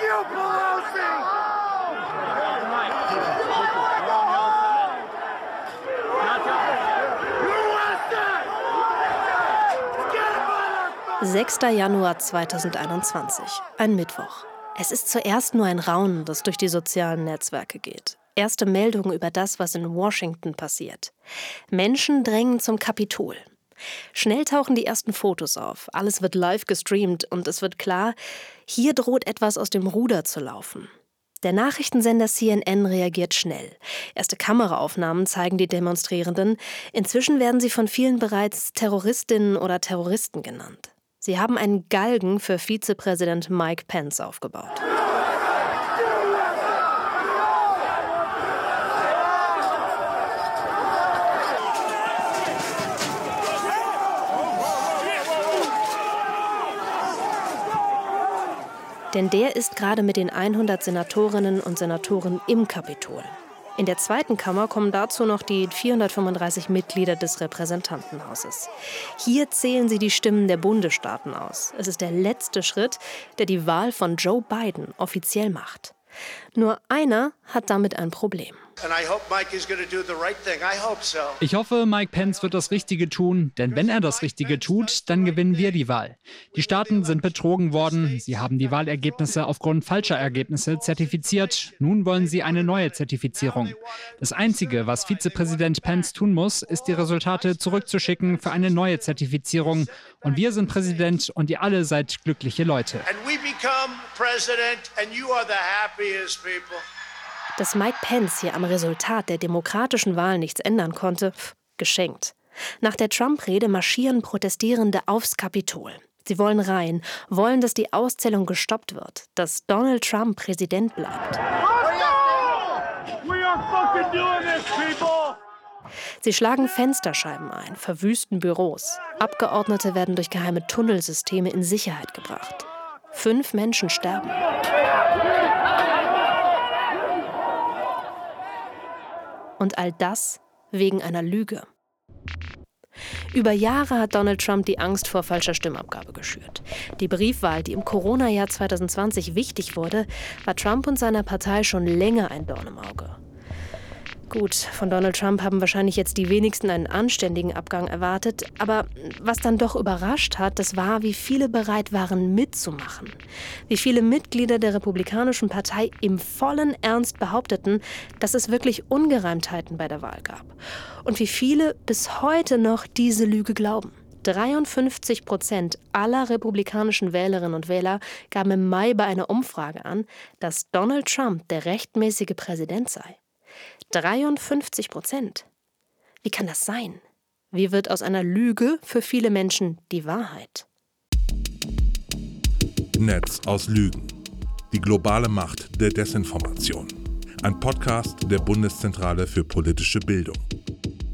you, Pelosi! Sechster Januar 2021, ein Mittwoch. Es ist zuerst nur ein Raunen, das durch die sozialen Netzwerke geht. Erste Meldungen über das, was in Washington passiert. Menschen drängen zum Kapitol. Schnell tauchen die ersten Fotos auf. Alles wird live gestreamt und es wird klar, hier droht etwas aus dem Ruder zu laufen. Der Nachrichtensender CNN reagiert schnell. Erste Kameraaufnahmen zeigen die Demonstrierenden. Inzwischen werden sie von vielen bereits Terroristinnen oder Terroristen genannt. Sie haben einen Galgen für Vizepräsident Mike Pence aufgebaut. Denn der ist gerade mit den 100 Senatorinnen und Senatoren im Kapitol. In der zweiten Kammer kommen dazu noch die 435 Mitglieder des Repräsentantenhauses. Hier zählen sie die Stimmen der Bundesstaaten aus. Es ist der letzte Schritt, der die Wahl von Joe Biden offiziell macht. Nur einer hat damit ein Problem. Ich hoffe, Mike Pence wird das Richtige tun, denn wenn er das Richtige tut, dann gewinnen wir die Wahl. Die Staaten sind betrogen worden, sie haben die Wahlergebnisse aufgrund falscher Ergebnisse zertifiziert, nun wollen sie eine neue Zertifizierung. Das Einzige, was Vizepräsident Pence tun muss, ist die Resultate zurückzuschicken für eine neue Zertifizierung. Und wir sind Präsident und ihr alle seid glückliche Leute. And we become president and you are the happiest people. Dass Mike Pence hier am Resultat der demokratischen Wahl nichts ändern konnte, geschenkt. Nach der Trump-Rede marschieren Protestierende aufs Kapitol. Sie wollen rein, wollen, dass die Auszählung gestoppt wird, dass Donald Trump Präsident bleibt. Sie schlagen Fensterscheiben ein, verwüsten Büros. Abgeordnete werden durch geheime Tunnelsysteme in Sicherheit gebracht. Fünf Menschen sterben. Und all das wegen einer Lüge. Über Jahre hat Donald Trump die Angst vor falscher Stimmabgabe geschürt. Die Briefwahl, die im Corona-Jahr 2020 wichtig wurde, war Trump und seiner Partei schon länger ein Dorn im Auge. Gut, von Donald Trump haben wahrscheinlich jetzt die wenigsten einen anständigen Abgang erwartet, aber was dann doch überrascht hat, das war, wie viele bereit waren mitzumachen. Wie viele Mitglieder der Republikanischen Partei im vollen Ernst behaupteten, dass es wirklich Ungereimtheiten bei der Wahl gab. Und wie viele bis heute noch diese Lüge glauben. 53 Prozent aller republikanischen Wählerinnen und Wähler gaben im Mai bei einer Umfrage an, dass Donald Trump der rechtmäßige Präsident sei. 53 Prozent. Wie kann das sein? Wie wird aus einer Lüge für viele Menschen die Wahrheit? Netz aus Lügen. Die globale Macht der Desinformation. Ein Podcast der Bundeszentrale für politische Bildung.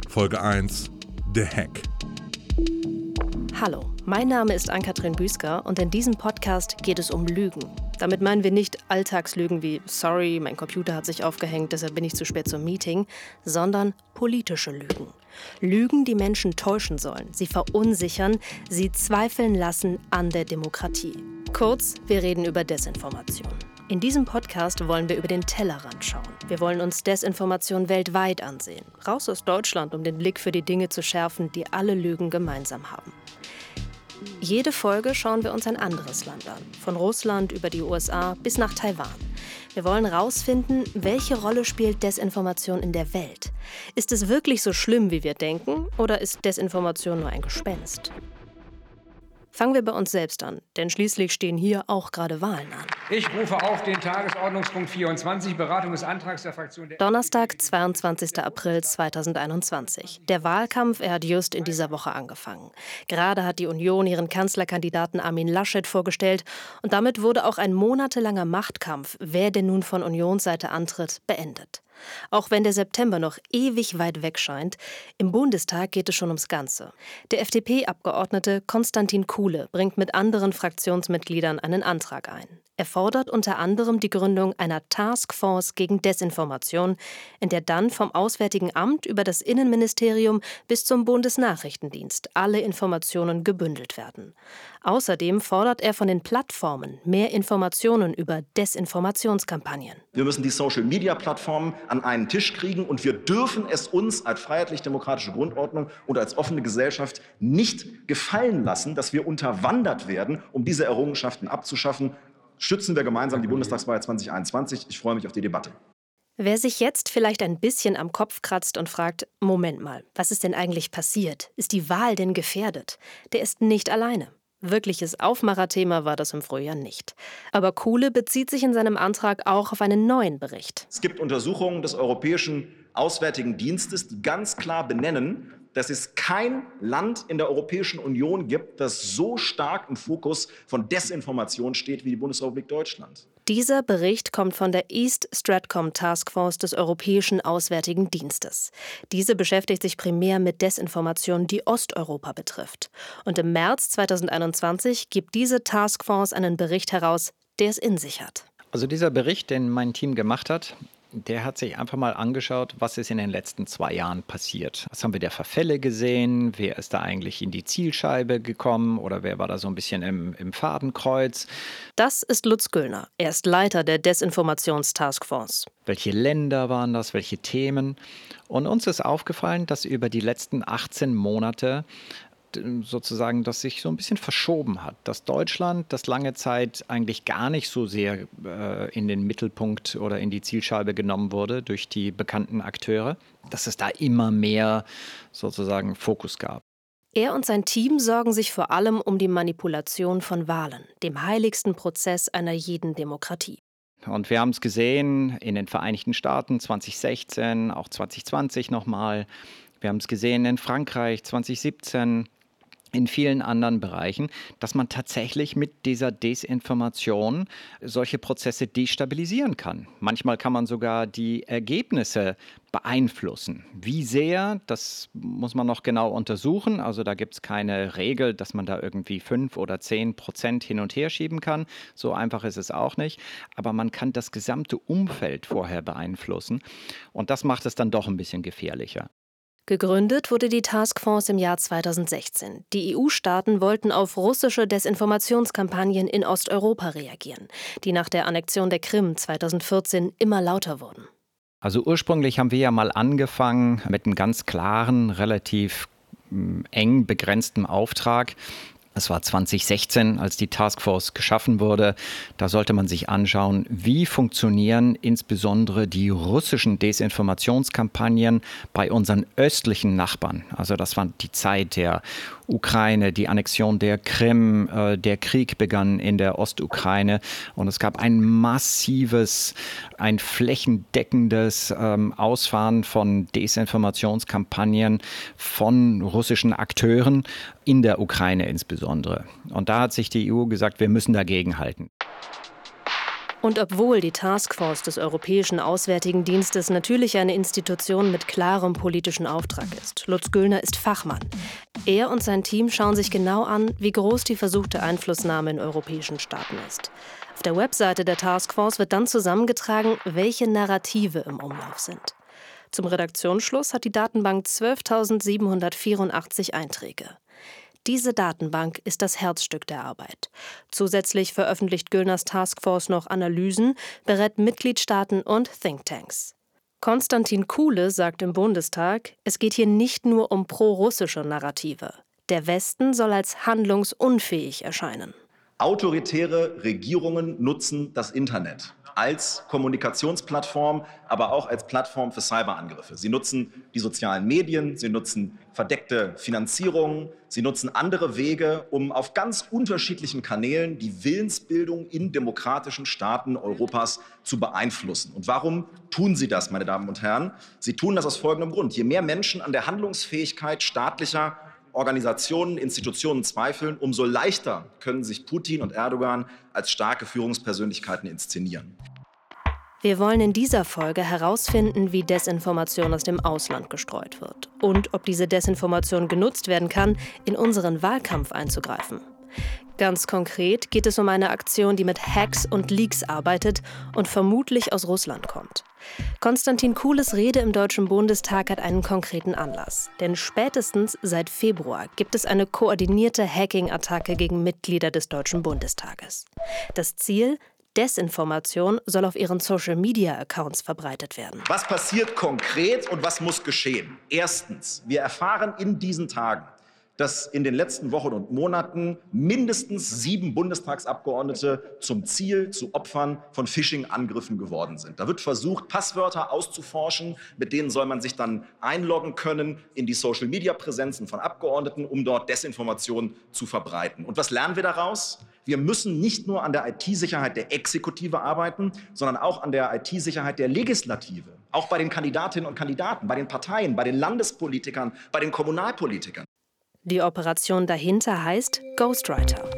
Folge 1. Der Hack. Hallo, mein Name ist Ann-Kathrin Büsker und in diesem Podcast geht es um Lügen. Damit meinen wir nicht Alltagslügen wie sorry, mein Computer hat sich aufgehängt, deshalb bin ich zu spät zum Meeting, sondern politische Lügen. Lügen, die Menschen täuschen sollen, sie verunsichern, sie zweifeln lassen an der Demokratie. Kurz, wir reden über Desinformation. In diesem Podcast wollen wir über den Tellerrand schauen. Wir wollen uns Desinformation weltweit ansehen. Raus aus Deutschland, um den Blick für die Dinge zu schärfen, die alle Lügen gemeinsam haben. Jede Folge schauen wir uns ein anderes Land an, von Russland über die USA bis nach Taiwan. Wir wollen herausfinden, welche Rolle spielt Desinformation in der Welt. Ist es wirklich so schlimm, wie wir denken, oder ist Desinformation nur ein Gespenst? Fangen wir bei uns selbst an, denn schließlich stehen hier auch gerade Wahlen an. Ich rufe auf den Tagesordnungspunkt 24, Beratung des Antrags der Fraktion der Donnerstag, 22. April 2021. Der Wahlkampf, er hat just in dieser Woche angefangen. Gerade hat die Union ihren Kanzlerkandidaten Armin Laschet vorgestellt und damit wurde auch ein monatelanger Machtkampf, wer denn nun von Unionsseite antritt, beendet. Auch wenn der September noch ewig weit weg scheint, im Bundestag geht es schon ums Ganze. Der FDP-Abgeordnete Konstantin Kuhle bringt mit anderen Fraktionsmitgliedern einen Antrag ein. Er fordert unter anderem die Gründung einer Taskforce gegen Desinformation, in der dann vom Auswärtigen Amt über das Innenministerium bis zum Bundesnachrichtendienst alle Informationen gebündelt werden. Außerdem fordert er von den Plattformen mehr Informationen über Desinformationskampagnen. Wir müssen die Social-Media-Plattformen an einen Tisch kriegen und wir dürfen es uns als freiheitlich-demokratische Grundordnung und als offene Gesellschaft nicht gefallen lassen, dass wir unterwandert werden, um diese Errungenschaften abzuschaffen. Schützen wir gemeinsam die Bundestagswahl 2021. Ich freue mich auf die Debatte. Wer sich jetzt vielleicht ein bisschen am Kopf kratzt und fragt, Moment mal, was ist denn eigentlich passiert? Ist die Wahl denn gefährdet? Der ist nicht alleine. Wirkliches Aufmacherthema war das im Frühjahr nicht. Aber Kuhle bezieht sich in seinem Antrag auch auf einen neuen Bericht. Es gibt Untersuchungen des Europäischen Auswärtigen Dienstes, die ganz klar benennen, dass es kein Land in der Europäischen Union gibt, das so stark im Fokus von Desinformation steht wie die Bundesrepublik Deutschland. Dieser Bericht kommt von der East Stratcom Task Force des Europäischen Auswärtigen Dienstes. Diese beschäftigt sich primär mit Desinformation, die Osteuropa betrifft. Und im März 2021 gibt diese Task Force einen Bericht heraus, der es in sich hat. Also dieser Bericht, den mein Team gemacht hat, der hat sich einfach mal angeschaut, was ist in den letzten zwei Jahren passiert. Was haben wir der Verfälle gesehen? Wer ist da eigentlich in die Zielscheibe gekommen oder wer war da so ein bisschen im, im Fadenkreuz? Das ist Lutz Göllner. Er ist Leiter der Desinformationstaskforce. Welche Länder waren das? Welche Themen? Und uns ist aufgefallen, dass über die letzten 18 Monate sozusagen, das sich so ein bisschen verschoben hat. Dass Deutschland, das lange Zeit eigentlich gar nicht so sehr äh, in den Mittelpunkt oder in die Zielscheibe genommen wurde durch die bekannten Akteure, dass es da immer mehr sozusagen Fokus gab. Er und sein Team sorgen sich vor allem um die Manipulation von Wahlen, dem heiligsten Prozess einer jeden Demokratie. Und wir haben es gesehen in den Vereinigten Staaten 2016, auch 2020 nochmal. Wir haben es gesehen in Frankreich 2017 in vielen anderen Bereichen, dass man tatsächlich mit dieser Desinformation solche Prozesse destabilisieren kann. Manchmal kann man sogar die Ergebnisse beeinflussen. Wie sehr, das muss man noch genau untersuchen. Also da gibt es keine Regel, dass man da irgendwie fünf oder zehn Prozent hin und her schieben kann. So einfach ist es auch nicht. Aber man kann das gesamte Umfeld vorher beeinflussen. Und das macht es dann doch ein bisschen gefährlicher. Gegründet wurde die Taskforce im Jahr 2016. Die EU-Staaten wollten auf russische Desinformationskampagnen in Osteuropa reagieren, die nach der Annexion der Krim 2014 immer lauter wurden. Also ursprünglich haben wir ja mal angefangen mit einem ganz klaren, relativ mm, eng begrenzten Auftrag, es war 2016, als die Taskforce geschaffen wurde. Da sollte man sich anschauen, wie funktionieren insbesondere die russischen Desinformationskampagnen bei unseren östlichen Nachbarn. Also das war die Zeit der Ukraine, die Annexion der Krim, äh, der Krieg begann in der Ostukraine und es gab ein massives, ein flächendeckendes ähm, Ausfahren von Desinformationskampagnen von russischen Akteuren in der Ukraine insbesondere. Und da hat sich die EU gesagt, wir müssen dagegenhalten. Und obwohl die Taskforce des Europäischen Auswärtigen Dienstes natürlich eine Institution mit klarem politischen Auftrag ist, Lutz Güllner ist Fachmann. Er und sein Team schauen sich genau an, wie groß die versuchte Einflussnahme in europäischen Staaten ist. Auf der Webseite der Taskforce wird dann zusammengetragen, welche Narrative im Umlauf sind. Zum Redaktionsschluss hat die Datenbank 12.784 Einträge. Diese Datenbank ist das Herzstück der Arbeit. Zusätzlich veröffentlicht Güllners Taskforce noch Analysen, berät Mitgliedstaaten und Thinktanks. Konstantin Kuhle sagt im Bundestag, es geht hier nicht nur um pro-russische Narrative. Der Westen soll als handlungsunfähig erscheinen. Autoritäre Regierungen nutzen das Internet als Kommunikationsplattform, aber auch als Plattform für Cyberangriffe. Sie nutzen die sozialen Medien, sie nutzen verdeckte Finanzierung, sie nutzen andere Wege, um auf ganz unterschiedlichen Kanälen die Willensbildung in demokratischen Staaten Europas zu beeinflussen. Und warum tun sie das, meine Damen und Herren? Sie tun das aus folgendem Grund. Je mehr Menschen an der Handlungsfähigkeit staatlicher Organisationen, Institutionen zweifeln, umso leichter können sich Putin und Erdogan als starke Führungspersönlichkeiten inszenieren. Wir wollen in dieser Folge herausfinden, wie Desinformation aus dem Ausland gestreut wird und ob diese Desinformation genutzt werden kann, in unseren Wahlkampf einzugreifen. Ganz konkret geht es um eine Aktion, die mit Hacks und Leaks arbeitet und vermutlich aus Russland kommt. Konstantin Kuhles Rede im Deutschen Bundestag hat einen konkreten Anlass. Denn spätestens seit Februar gibt es eine koordinierte Hacking-Attacke gegen Mitglieder des Deutschen Bundestages. Das Ziel? Desinformation soll auf ihren Social-Media-Accounts verbreitet werden. Was passiert konkret und was muss geschehen? Erstens, wir erfahren in diesen Tagen, dass in den letzten Wochen und Monaten mindestens sieben Bundestagsabgeordnete zum Ziel, zu Opfern von Phishing-Angriffen geworden sind. Da wird versucht, Passwörter auszuforschen, mit denen soll man sich dann einloggen können in die Social-Media-Präsenzen von Abgeordneten, um dort Desinformation zu verbreiten. Und was lernen wir daraus? Wir müssen nicht nur an der IT-Sicherheit der Exekutive arbeiten, sondern auch an der IT-Sicherheit der Legislative. Auch bei den Kandidatinnen und Kandidaten, bei den Parteien, bei den Landespolitikern, bei den Kommunalpolitikern. Die Operation dahinter heißt Ghostwriter.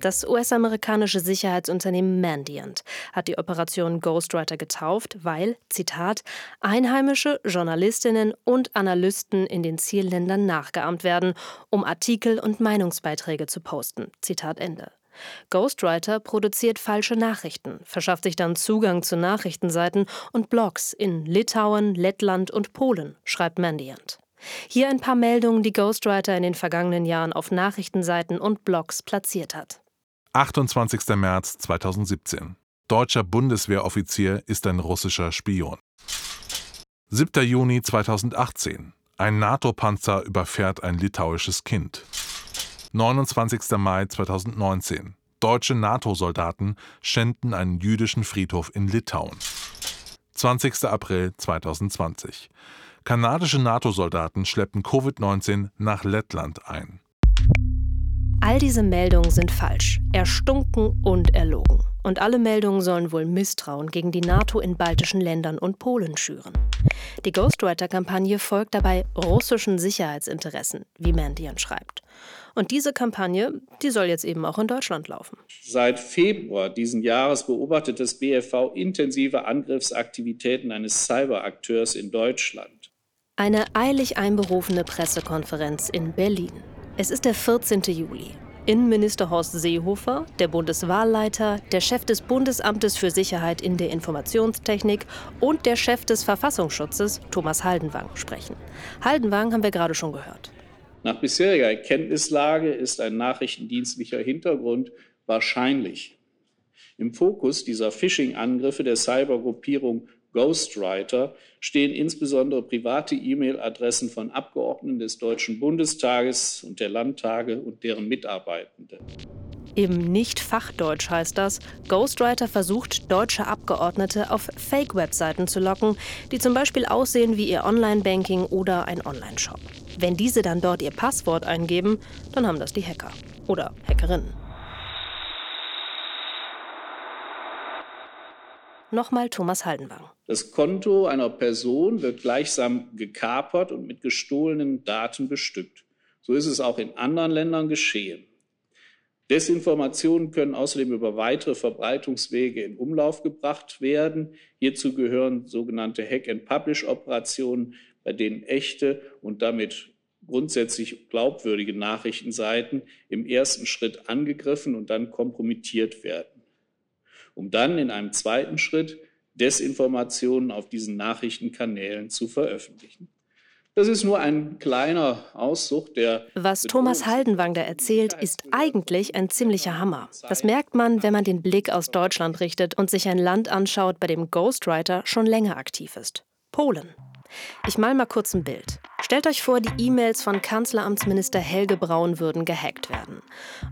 Das US-amerikanische Sicherheitsunternehmen Mandiant hat die Operation Ghostwriter getauft, weil, Zitat, einheimische Journalistinnen und Analysten in den Zielländern nachgeahmt werden, um Artikel und Meinungsbeiträge zu posten. Zitat Ende. Ghostwriter produziert falsche Nachrichten, verschafft sich dann Zugang zu Nachrichtenseiten und Blogs in Litauen, Lettland und Polen, schreibt Mandiant. Hier ein paar Meldungen, die Ghostwriter in den vergangenen Jahren auf Nachrichtenseiten und Blogs platziert hat. 28. März 2017. Deutscher Bundeswehroffizier ist ein russischer Spion. 7. Juni 2018. Ein NATO-Panzer überfährt ein litauisches Kind. 29. Mai 2019. Deutsche NATO-Soldaten schänden einen jüdischen Friedhof in Litauen. 20. April 2020. Kanadische NATO-Soldaten schleppen Covid-19 nach Lettland ein. All diese Meldungen sind falsch, erstunken und erlogen. Und alle Meldungen sollen wohl Misstrauen gegen die NATO in baltischen Ländern und Polen schüren. Die Ghostwriter-Kampagne folgt dabei russischen Sicherheitsinteressen, wie Mandian schreibt. Und diese Kampagne, die soll jetzt eben auch in Deutschland laufen. Seit Februar diesen Jahres beobachtet das BFV intensive Angriffsaktivitäten eines Cyberakteurs in Deutschland. Eine eilig einberufene Pressekonferenz in Berlin. Es ist der 14. Juli. Innenminister Horst Seehofer, der Bundeswahlleiter, der Chef des Bundesamtes für Sicherheit in der Informationstechnik und der Chef des Verfassungsschutzes, Thomas Haldenwang, sprechen. Haldenwang haben wir gerade schon gehört. Nach bisheriger Erkenntnislage ist ein nachrichtendienstlicher Hintergrund wahrscheinlich. Im Fokus dieser Phishing-Angriffe der Cybergruppierung Ghostwriter stehen insbesondere private E-Mail-Adressen von Abgeordneten des Deutschen Bundestages und der Landtage und deren Mitarbeitende. Im Nicht-Fachdeutsch heißt das, Ghostwriter versucht, deutsche Abgeordnete auf Fake-Webseiten zu locken, die zum Beispiel aussehen wie ihr Online-Banking oder ein Online-Shop. Wenn diese dann dort ihr Passwort eingeben, dann haben das die Hacker oder Hackerinnen. Nochmal Thomas Haldenwang. Das Konto einer Person wird gleichsam gekapert und mit gestohlenen Daten bestückt. So ist es auch in anderen Ländern geschehen. Desinformationen können außerdem über weitere Verbreitungswege in Umlauf gebracht werden. Hierzu gehören sogenannte Hack-and-Publish-Operationen, bei denen echte und damit grundsätzlich glaubwürdige Nachrichtenseiten im ersten Schritt angegriffen und dann kompromittiert werden um dann in einem zweiten Schritt Desinformationen auf diesen Nachrichtenkanälen zu veröffentlichen. Das ist nur ein kleiner Auszug der. Was Thomas Haldenwang da erzählt, ist eigentlich ein ziemlicher Hammer. Das merkt man, wenn man den Blick aus Deutschland richtet und sich ein Land anschaut, bei dem Ghostwriter schon länger aktiv ist. Polen. Ich mal mal kurz ein Bild. Stellt euch vor, die E-Mails von Kanzleramtsminister Helge Braun würden gehackt werden.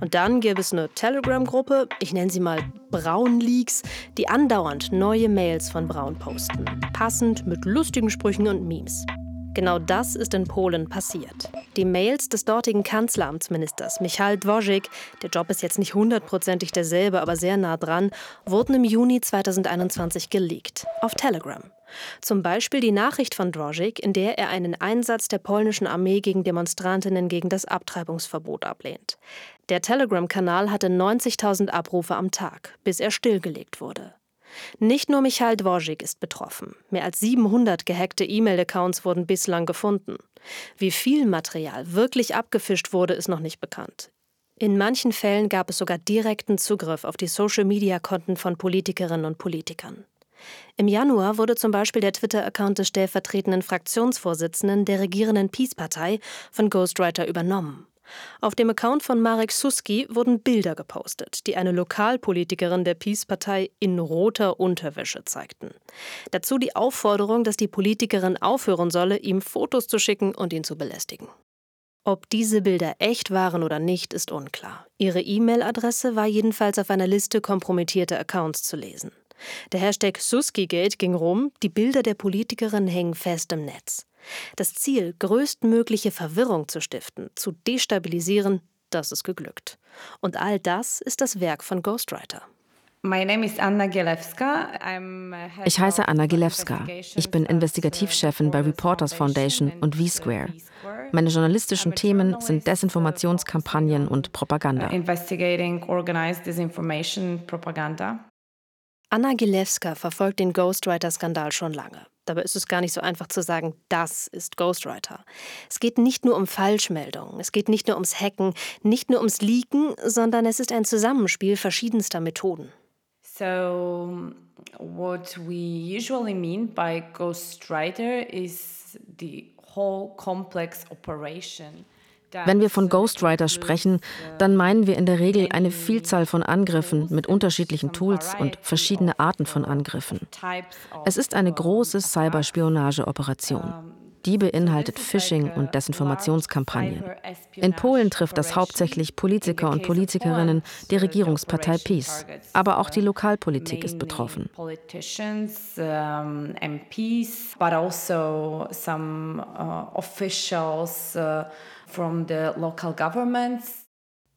Und dann gäbe es eine Telegram-Gruppe, ich nenne sie mal Braun Leaks, die andauernd neue Mails von Braun posten. Passend mit lustigen Sprüchen und Memes. Genau das ist in Polen passiert. Die Mails des dortigen Kanzleramtsministers Michal Dvořik, der Job ist jetzt nicht hundertprozentig derselbe, aber sehr nah dran, wurden im Juni 2021 geleakt. Auf Telegram. Zum Beispiel die Nachricht von Dvořik, in der er einen Einsatz der polnischen Armee gegen Demonstrantinnen gegen das Abtreibungsverbot ablehnt. Der Telegram-Kanal hatte 90.000 Abrufe am Tag, bis er stillgelegt wurde. Nicht nur Michael Dvořik ist betroffen. Mehr als 700 gehackte E-Mail-Accounts wurden bislang gefunden. Wie viel Material wirklich abgefischt wurde, ist noch nicht bekannt. In manchen Fällen gab es sogar direkten Zugriff auf die Social-Media-Konten von Politikerinnen und Politikern. Im Januar wurde zum Beispiel der Twitter-Account des stellvertretenden Fraktionsvorsitzenden der regierenden Peace-Partei von Ghostwriter übernommen. Auf dem Account von Marek Suski wurden Bilder gepostet, die eine Lokalpolitikerin der Peace-Partei in roter Unterwäsche zeigten. Dazu die Aufforderung, dass die Politikerin aufhören solle, ihm Fotos zu schicken und ihn zu belästigen. Ob diese Bilder echt waren oder nicht, ist unklar. Ihre E-Mail-Adresse war jedenfalls auf einer Liste kompromittierter Accounts zu lesen. Der Hashtag Suskigate ging rum, die Bilder der Politikerin hängen fest im Netz. Das Ziel, größtmögliche Verwirrung zu stiften, zu destabilisieren, das ist geglückt. Und all das ist das Werk von Ghostwriter. Ich heiße Anna Gilewska. Ich bin Investigativchefin bei Reporters Foundation und V-Square. Meine journalistischen Themen sind Desinformationskampagnen und Propaganda. Anna Gilewska verfolgt den Ghostwriter-Skandal schon lange. Dabei ist es gar nicht so einfach zu sagen, das ist Ghostwriter. Es geht nicht nur um Falschmeldungen, es geht nicht nur ums Hacken, nicht nur ums Leaken, sondern es ist ein Zusammenspiel verschiedenster Methoden. So, what we usually mean by ghostwriter is the whole complex operation. Wenn wir von Ghostwriter sprechen, dann meinen wir in der Regel eine Vielzahl von Angriffen mit unterschiedlichen Tools und verschiedene Arten von Angriffen. Es ist eine große Cyberspionageoperation. Die beinhaltet Phishing und Desinformationskampagnen. In Polen trifft das hauptsächlich Politiker und Politikerinnen der Regierungspartei PiS. Aber auch die Lokalpolitik ist betroffen. MPs, but also some uh, officials uh, from the local governments.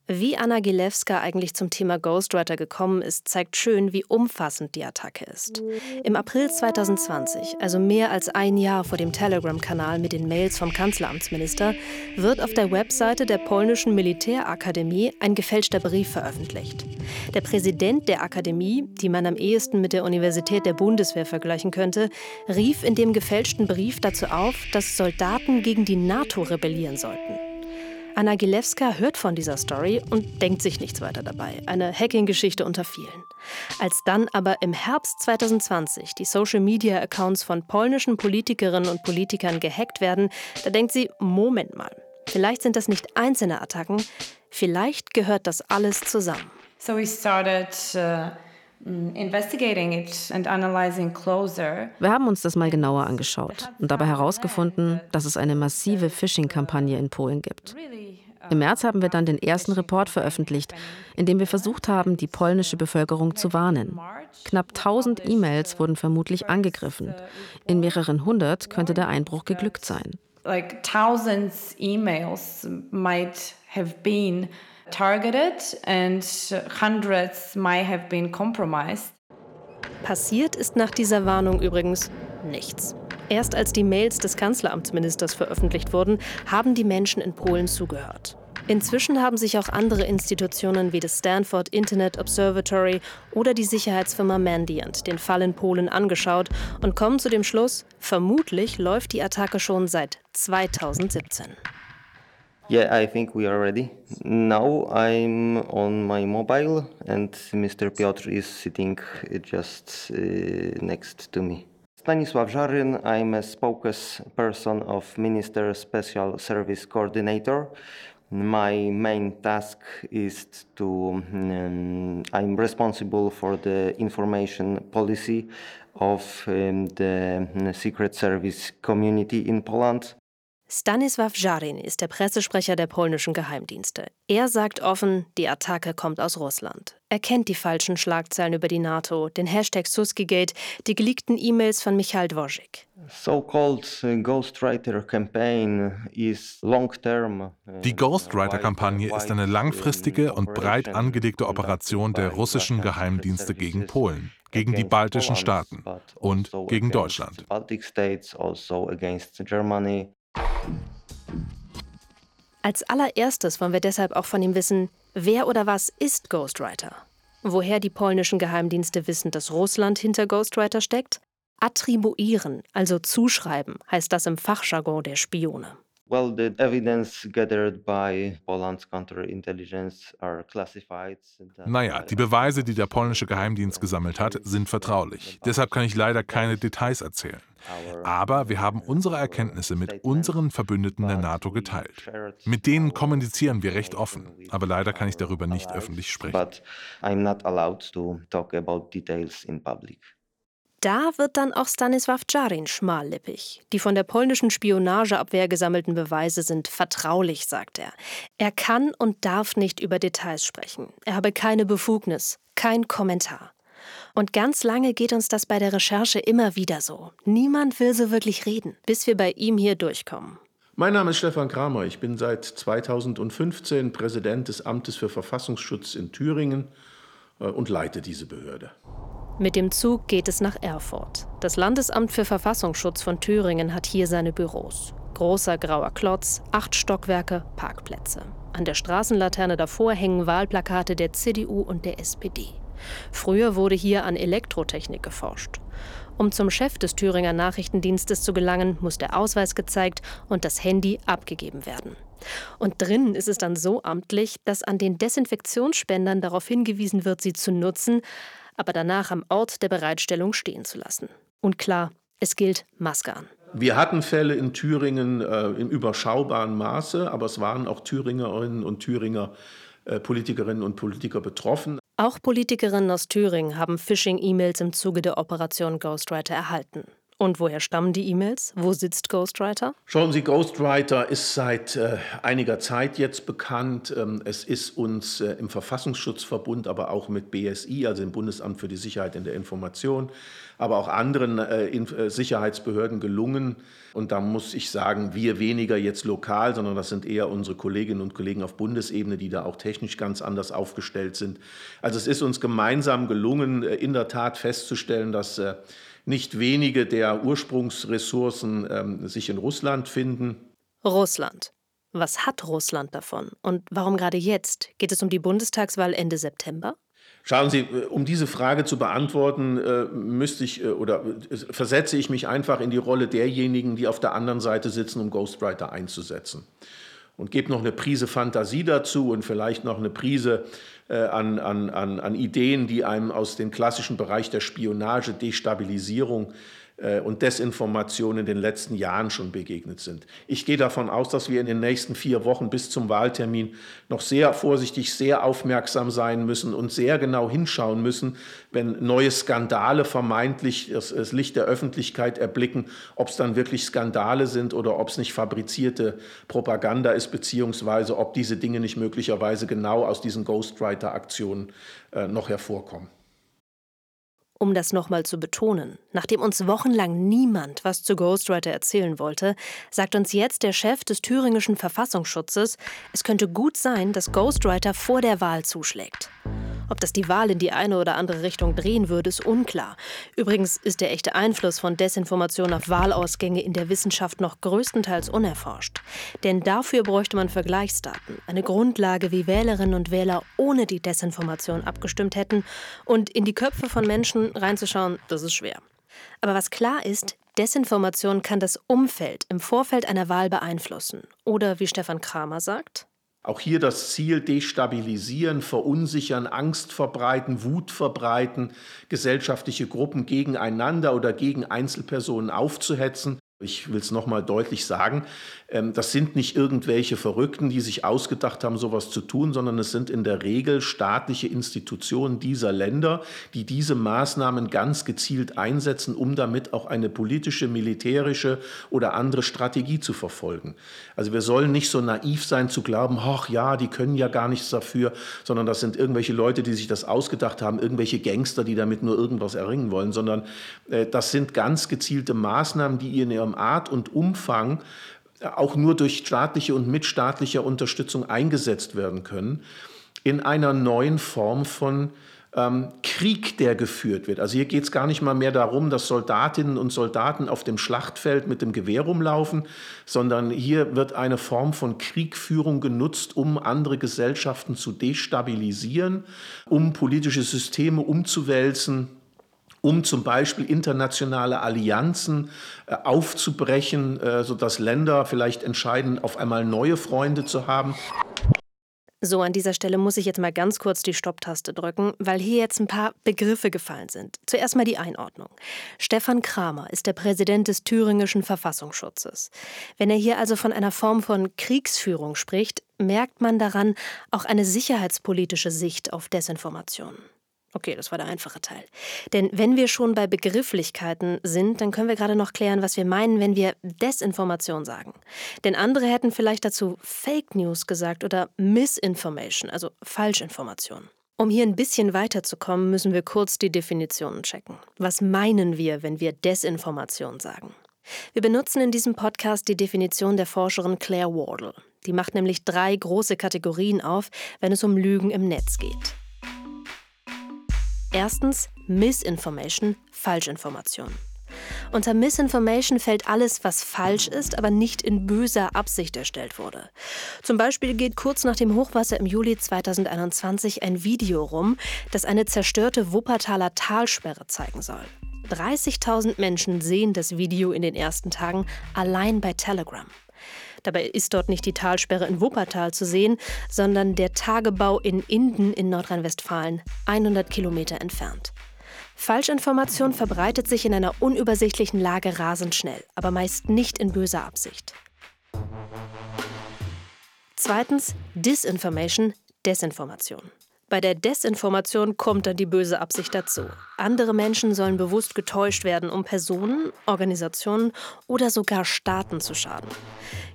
Wie Anna Gilewska eigentlich zum Thema Ghostwriter gekommen ist, zeigt schön, wie umfassend die Attacke ist. Im April 2020, also mehr als ein Jahr vor dem Telegram-Kanal mit den Mails vom Kanzleramtsminister, wird auf der Webseite der polnischen Militärakademie ein gefälschter Brief veröffentlicht. Der Präsident der Akademie, die man am ehesten mit der Universität der Bundeswehr vergleichen könnte, rief in dem gefälschten Brief dazu auf, dass Soldaten gegen die NATO rebellieren sollten. Anna Gilewska hört von dieser Story und denkt sich nichts weiter dabei. Eine Hacking-Geschichte unter vielen. Als dann aber im Herbst 2020 die Social-Media-Accounts von polnischen Politikerinnen und Politikern gehackt werden, da denkt sie, Moment mal, vielleicht sind das nicht einzelne Attacken, vielleicht gehört das alles zusammen. So we started uh wir haben uns das mal genauer angeschaut und dabei herausgefunden, dass es eine massive Phishing-Kampagne in Polen gibt. Im März haben wir dann den ersten Report veröffentlicht, in dem wir versucht haben, die polnische Bevölkerung zu warnen. Knapp 1000 E-Mails wurden vermutlich angegriffen. In mehreren hundert könnte der Einbruch geglückt sein. Like thousands emails might have been targeted and hundreds might have been compromised. Passiert ist nach dieser Warnung übrigens nichts. Erst als die Mails des Kanzleramtsministers veröffentlicht wurden, haben die Menschen in Polen zugehört. Inzwischen haben sich auch andere Institutionen wie das Stanford Internet Observatory oder die Sicherheitsfirma Mandiant den Fall in Polen angeschaut und kommen zu dem Schluss, vermutlich läuft die Attacke schon seit 2017. Yeah, I think we are ready. Now I'm on my mobile and Mr. Piotr is sitting just uh, next to me. Stanisław Żaryn, I'm a spokesperson of Minister Special Service Coordinator. My main task is to, um, I'm responsible for the information policy of um, the Secret Service community in Poland. Stanisław Żarin ist der Pressesprecher der polnischen Geheimdienste. Er sagt offen, die Attacke kommt aus Russland. Er kennt die falschen Schlagzeilen über die NATO, den Hashtag Suskigate, die geleakten E-Mails von Michael. So-called uh, Ghostwriter campaign is long-term. Uh, die Ghostwriter-Kampagne ist eine langfristige und breit angelegte Operation der russischen Geheimdienste gegen Polen, gegen die baltischen Staaten und gegen Deutschland. Als allererstes wollen wir deshalb auch von ihm wissen, wer oder was ist Ghostwriter? Woher die polnischen Geheimdienste wissen, dass Russland hinter Ghostwriter steckt? Attribuieren, also zuschreiben, heißt das im Fachjargon der Spione. Well, the evidence gathered by Poland's counterintelligence are classified. Naja, die Beweise, die der polnische Geheimdienst gesammelt hat, sind vertraulich. Deshalb kann ich leider keine Details erzählen. Aber wir haben unsere Erkenntnisse mit unseren Verbündeten der NATO geteilt. Mit denen kommunizieren wir recht offen, aber leider kann ich darüber nicht öffentlich sprechen. But I'm not allowed to talk about details in public. Da wird dann auch Stanisław Djarin schmallippig. Die von der polnischen Spionageabwehr gesammelten Beweise sind vertraulich, sagt er. Er kann und darf nicht über Details sprechen. Er habe keine Befugnis, kein Kommentar. Und ganz lange geht uns das bei der Recherche immer wieder so. Niemand will so wirklich reden, bis wir bei ihm hier durchkommen. Mein Name ist Stefan Kramer. Ich bin seit 2015 Präsident des Amtes für Verfassungsschutz in Thüringen äh, und leite diese Behörde. Mit dem Zug geht es nach Erfurt. Das Landesamt für Verfassungsschutz von Thüringen hat hier seine Büros. Großer grauer Klotz, acht Stockwerke, Parkplätze. An der Straßenlaterne davor hängen Wahlplakate der CDU und der SPD. Früher wurde hier an Elektrotechnik geforscht. Um zum Chef des Thüringer Nachrichtendienstes zu gelangen, muss der Ausweis gezeigt und das Handy abgegeben werden. Und drinnen ist es dann so amtlich, dass an den Desinfektionsspendern darauf hingewiesen wird, sie zu nutzen, aber danach am Ort der Bereitstellung stehen zu lassen. Und klar, es gilt Maske an. Wir hatten Fälle in Thüringen äh, im überschaubaren Maße, aber es waren auch Thüringerinnen und Thüringer, äh, Politikerinnen und Politiker betroffen. Auch Politikerinnen aus Thüringen haben Phishing-E-Mails im Zuge der Operation Ghostwriter erhalten. Und woher stammen die E-Mails? Wo sitzt Ghostwriter? Schauen Sie, Ghostwriter ist seit äh, einiger Zeit jetzt bekannt. Ähm, es ist uns äh, im Verfassungsschutzverbund, aber auch mit BSI, also dem Bundesamt für die Sicherheit in der Information, aber auch anderen äh, äh, Sicherheitsbehörden gelungen. Und da muss ich sagen, wir weniger jetzt lokal, sondern das sind eher unsere Kolleginnen und Kollegen auf Bundesebene, die da auch technisch ganz anders aufgestellt sind. Also es ist uns gemeinsam gelungen, äh, in der Tat festzustellen, dass äh, nicht wenige der Ursprungsressourcen ähm, sich in Russland finden. Russland. Was hat Russland davon? Und warum gerade jetzt? Geht es um die Bundestagswahl Ende September? Schauen Sie, äh, um diese Frage zu beantworten, äh, müsste ich äh, oder versetze ich mich einfach in die Rolle derjenigen, die auf der anderen Seite sitzen, um Ghostwriter einzusetzen. Und gebe noch eine Prise Fantasie dazu und vielleicht noch eine Prise an, an, an, an Ideen, die einem aus dem klassischen Bereich der Spionage, Destabilisierung äh, und Desinformation in den letzten Jahren schon begegnet sind. Ich gehe davon aus, dass wir in den nächsten vier Wochen bis zum Wahltermin noch sehr vorsichtig, sehr aufmerksam sein müssen und sehr genau hinschauen müssen, wenn neue Skandale vermeintlich das, das Licht der Öffentlichkeit erblicken, ob es dann wirklich Skandale sind oder ob es nicht fabrizierte Propaganda ist, beziehungsweise ob diese Dinge nicht möglicherweise genau aus diesen Ghostwriter-Aktionen äh, noch hervorkommen. Um das nochmal zu betonen, nachdem uns wochenlang niemand was zu Ghostwriter erzählen wollte, sagt uns jetzt der Chef des thüringischen Verfassungsschutzes, es könnte gut sein, dass Ghostwriter vor der Wahl zuschlägt. Ob das die Wahl in die eine oder andere Richtung drehen würde, ist unklar. Übrigens ist der echte Einfluss von Desinformation auf Wahlausgänge in der Wissenschaft noch größtenteils unerforscht. Denn dafür bräuchte man Vergleichsdaten, eine Grundlage, wie Wählerinnen und Wähler ohne die Desinformation abgestimmt hätten. Und in die Köpfe von Menschen reinzuschauen, das ist schwer. Aber was klar ist, Desinformation kann das Umfeld im Vorfeld einer Wahl beeinflussen. Oder wie Stefan Kramer sagt, auch hier das Ziel destabilisieren, verunsichern, Angst verbreiten, Wut verbreiten, gesellschaftliche Gruppen gegeneinander oder gegen Einzelpersonen aufzuhetzen. Ich will es nochmal deutlich sagen, ähm, das sind nicht irgendwelche Verrückten, die sich ausgedacht haben, sowas zu tun, sondern es sind in der Regel staatliche Institutionen dieser Länder, die diese Maßnahmen ganz gezielt einsetzen, um damit auch eine politische, militärische oder andere Strategie zu verfolgen. Also wir sollen nicht so naiv sein zu glauben, ach ja, die können ja gar nichts dafür, sondern das sind irgendwelche Leute, die sich das ausgedacht haben, irgendwelche Gangster, die damit nur irgendwas erringen wollen, sondern äh, das sind ganz gezielte Maßnahmen, die in ihrem Art und Umfang auch nur durch staatliche und mitstaatliche Unterstützung eingesetzt werden können, in einer neuen Form von ähm, Krieg, der geführt wird. Also hier geht es gar nicht mal mehr darum, dass Soldatinnen und Soldaten auf dem Schlachtfeld mit dem Gewehr rumlaufen, sondern hier wird eine Form von Kriegführung genutzt, um andere Gesellschaften zu destabilisieren, um politische Systeme umzuwälzen um zum Beispiel internationale Allianzen äh, aufzubrechen, äh, sodass Länder vielleicht entscheiden, auf einmal neue Freunde zu haben. So, an dieser Stelle muss ich jetzt mal ganz kurz die Stopptaste drücken, weil hier jetzt ein paar Begriffe gefallen sind. Zuerst mal die Einordnung. Stefan Kramer ist der Präsident des thüringischen Verfassungsschutzes. Wenn er hier also von einer Form von Kriegsführung spricht, merkt man daran auch eine sicherheitspolitische Sicht auf Desinformation. Okay, das war der einfache Teil. Denn wenn wir schon bei Begrifflichkeiten sind, dann können wir gerade noch klären, was wir meinen, wenn wir Desinformation sagen. Denn andere hätten vielleicht dazu Fake News gesagt oder Misinformation, also Falschinformation. Um hier ein bisschen weiterzukommen, müssen wir kurz die Definitionen checken. Was meinen wir, wenn wir Desinformation sagen? Wir benutzen in diesem Podcast die Definition der Forscherin Claire Wardle. Die macht nämlich drei große Kategorien auf, wenn es um Lügen im Netz geht. Erstens Misinformation, Falschinformation. Unter Misinformation fällt alles, was falsch ist, aber nicht in böser Absicht erstellt wurde. Zum Beispiel geht kurz nach dem Hochwasser im Juli 2021 ein Video rum, das eine zerstörte Wuppertaler Talsperre zeigen soll. 30.000 Menschen sehen das Video in den ersten Tagen allein bei Telegram. Dabei ist dort nicht die Talsperre in Wuppertal zu sehen, sondern der Tagebau in Inden in Nordrhein-Westfalen, 100 Kilometer entfernt. Falschinformation verbreitet sich in einer unübersichtlichen Lage rasend schnell, aber meist nicht in böser Absicht. Zweitens Disinformation, Desinformation. Bei der Desinformation kommt dann die böse Absicht dazu. Andere Menschen sollen bewusst getäuscht werden, um Personen, Organisationen oder sogar Staaten zu schaden.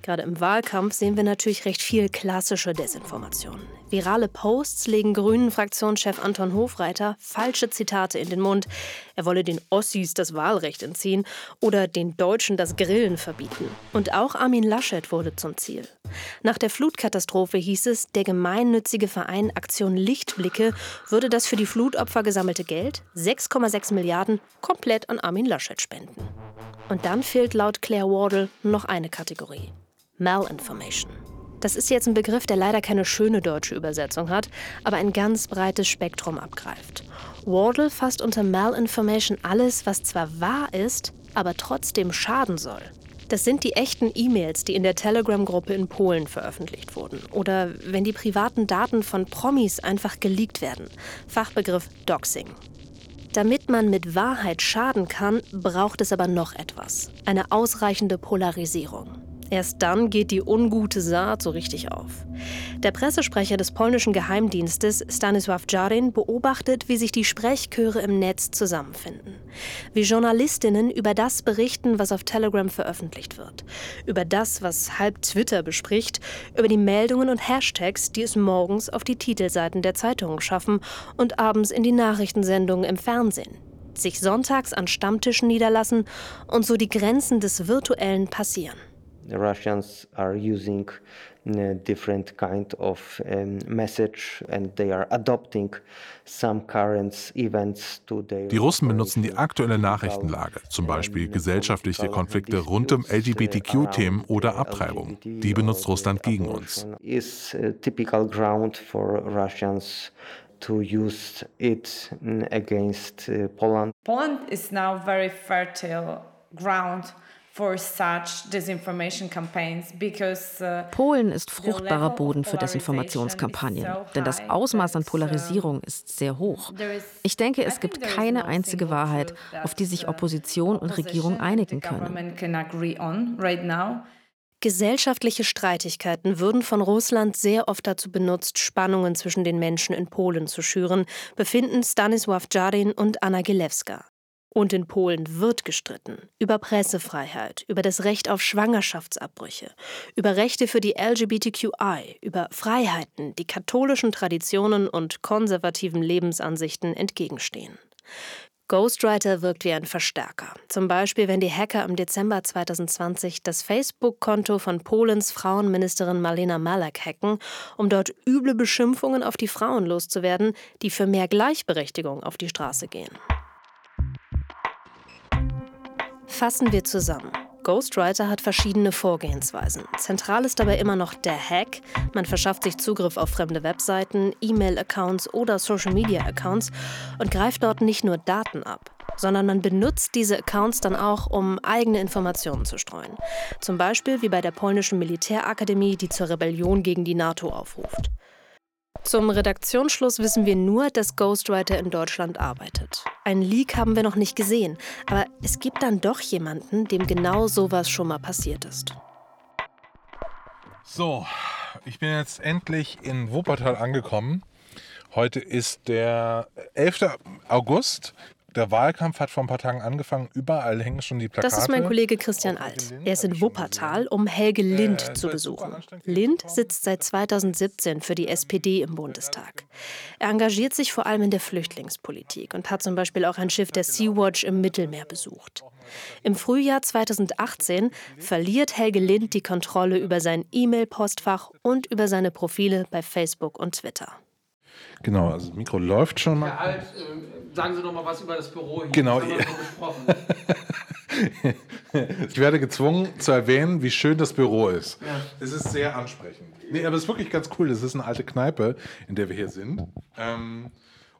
Gerade im Wahlkampf sehen wir natürlich recht viel klassische Desinformation. Virale Posts legen grünen Fraktionschef Anton Hofreiter falsche Zitate in den Mund. Er wolle den Ossis das Wahlrecht entziehen oder den Deutschen das Grillen verbieten. Und auch Armin Laschet wurde zum Ziel. Nach der Flutkatastrophe hieß es, der gemeinnützige Verein Aktion Lichtblicke würde das für die Flutopfer gesammelte Geld, 6,6 Milliarden, komplett an Armin Laschet spenden. Und dann fehlt laut Claire Wardle noch eine Kategorie. Malinformation. Das ist jetzt ein Begriff, der leider keine schöne deutsche Übersetzung hat, aber ein ganz breites Spektrum abgreift. Wardle fasst unter Malinformation alles, was zwar wahr ist, aber trotzdem schaden soll. Das sind die echten E-Mails, die in der Telegram-Gruppe in Polen veröffentlicht wurden. Oder wenn die privaten Daten von Promis einfach geleakt werden. Fachbegriff Doxing. Damit man mit Wahrheit schaden kann, braucht es aber noch etwas. Eine ausreichende Polarisierung. Erst dann geht die ungute Saat so richtig auf. Der Pressesprecher des polnischen Geheimdienstes Stanisław Jarin beobachtet, wie sich die Sprechchöre im Netz zusammenfinden. Wie Journalistinnen über das berichten, was auf Telegram veröffentlicht wird. Über das, was halb Twitter bespricht. Über die Meldungen und Hashtags, die es morgens auf die Titelseiten der Zeitungen schaffen und abends in die Nachrichtensendungen im Fernsehen sich sonntags an Stammtischen niederlassen und so die Grenzen des Virtuellen passieren. The Russians are using a different kind of um, message and they are adopting some current events to their Die Russen benutzen die aktuelle Nachrichtenlage, zum Beispiel gesellschaftliche Konflikte rund um LGBTQ-Themen oder Abtreibung. Die benutzt Russland gegen uns. Is typical ground for Russians to use it against uh, Poland. Poland is now very fertile ground for such disinformation campaigns because uh, Polen ist fruchtbarer Boden für Desinformationskampagnen, denn das Ausmaß an Polarisierung ist sehr hoch. Ich denke, es gibt keine einzige Wahrheit, auf die sich Opposition und Regierung einigen können. Gesellschaftliche Streitigkeiten würden von Russland sehr oft dazu benutzt, Spannungen zwischen den Menschen in Polen zu schüren, befinden Stanisław Jarin und Anna Gilewska. Und in Polen wird gestritten über Pressefreiheit, über das Recht auf Schwangerschaftsabbrüche, über Rechte für die LGBTQI, über Freiheiten, die katholischen Traditionen und konservativen Lebensansichten entgegenstehen. Ghostwriter wirkt wie ein Verstärker. Zum Beispiel, wenn die Hacker im Dezember 2020 das Facebook-Konto von Polens Frauenministerin Marlena Malak hacken, um dort üble Beschimpfungen auf die Frauen loszuwerden, die für mehr Gleichberechtigung auf die Straße gehen. Fassen wir zusammen. Ghostwriter hat verschiedene Vorgehensweisen. Zentral ist dabei immer noch der Hack. Man verschafft sich Zugriff auf fremde Webseiten, E-Mail-Accounts oder Social-Media-Accounts und greift dort nicht nur Daten ab. sondern man benutzt diese Accounts dann auch, um eigene Informationen zu streuen. Zum Beispiel wie bei der polnischen Militärakademie, die zur Rebellion gegen die NATO aufruft. Zum Redaktionsschluss wissen wir nur, dass Ghostwriter in Deutschland arbeitet. Ein Leak haben wir noch nicht gesehen, aber es gibt dann doch jemanden, dem genau sowas schon mal passiert ist. So, ich bin jetzt endlich in Wuppertal angekommen. Heute ist der 11. August. Der Wahlkampf hat vor ein paar Tagen angefangen. Überall hängen schon die Plakate. Das ist mein Kollege Christian Alt. Er ist in Wuppertal, um Helge Lind zu besuchen. Lind sitzt seit 2017 für die SPD im Bundestag. Er engagiert sich vor allem in der Flüchtlingspolitik und hat zum Beispiel auch ein Schiff der Sea-Watch im Mittelmeer besucht. Im Frühjahr 2018 verliert Helge Lind die Kontrolle über sein E-Mail-Postfach und über seine Profile bei Facebook und Twitter. Genau, also das Mikro läuft schon mal. Herr Alt, äh, sagen Sie noch mal was über das Büro hier. Genau. Das haben wir besprochen. ich werde gezwungen zu erwähnen, wie schön das Büro ist. Ja. Es ist sehr ansprechend. Nee, aber es ist wirklich ganz cool. Das ist eine alte Kneipe, in der wir hier sind. Ähm,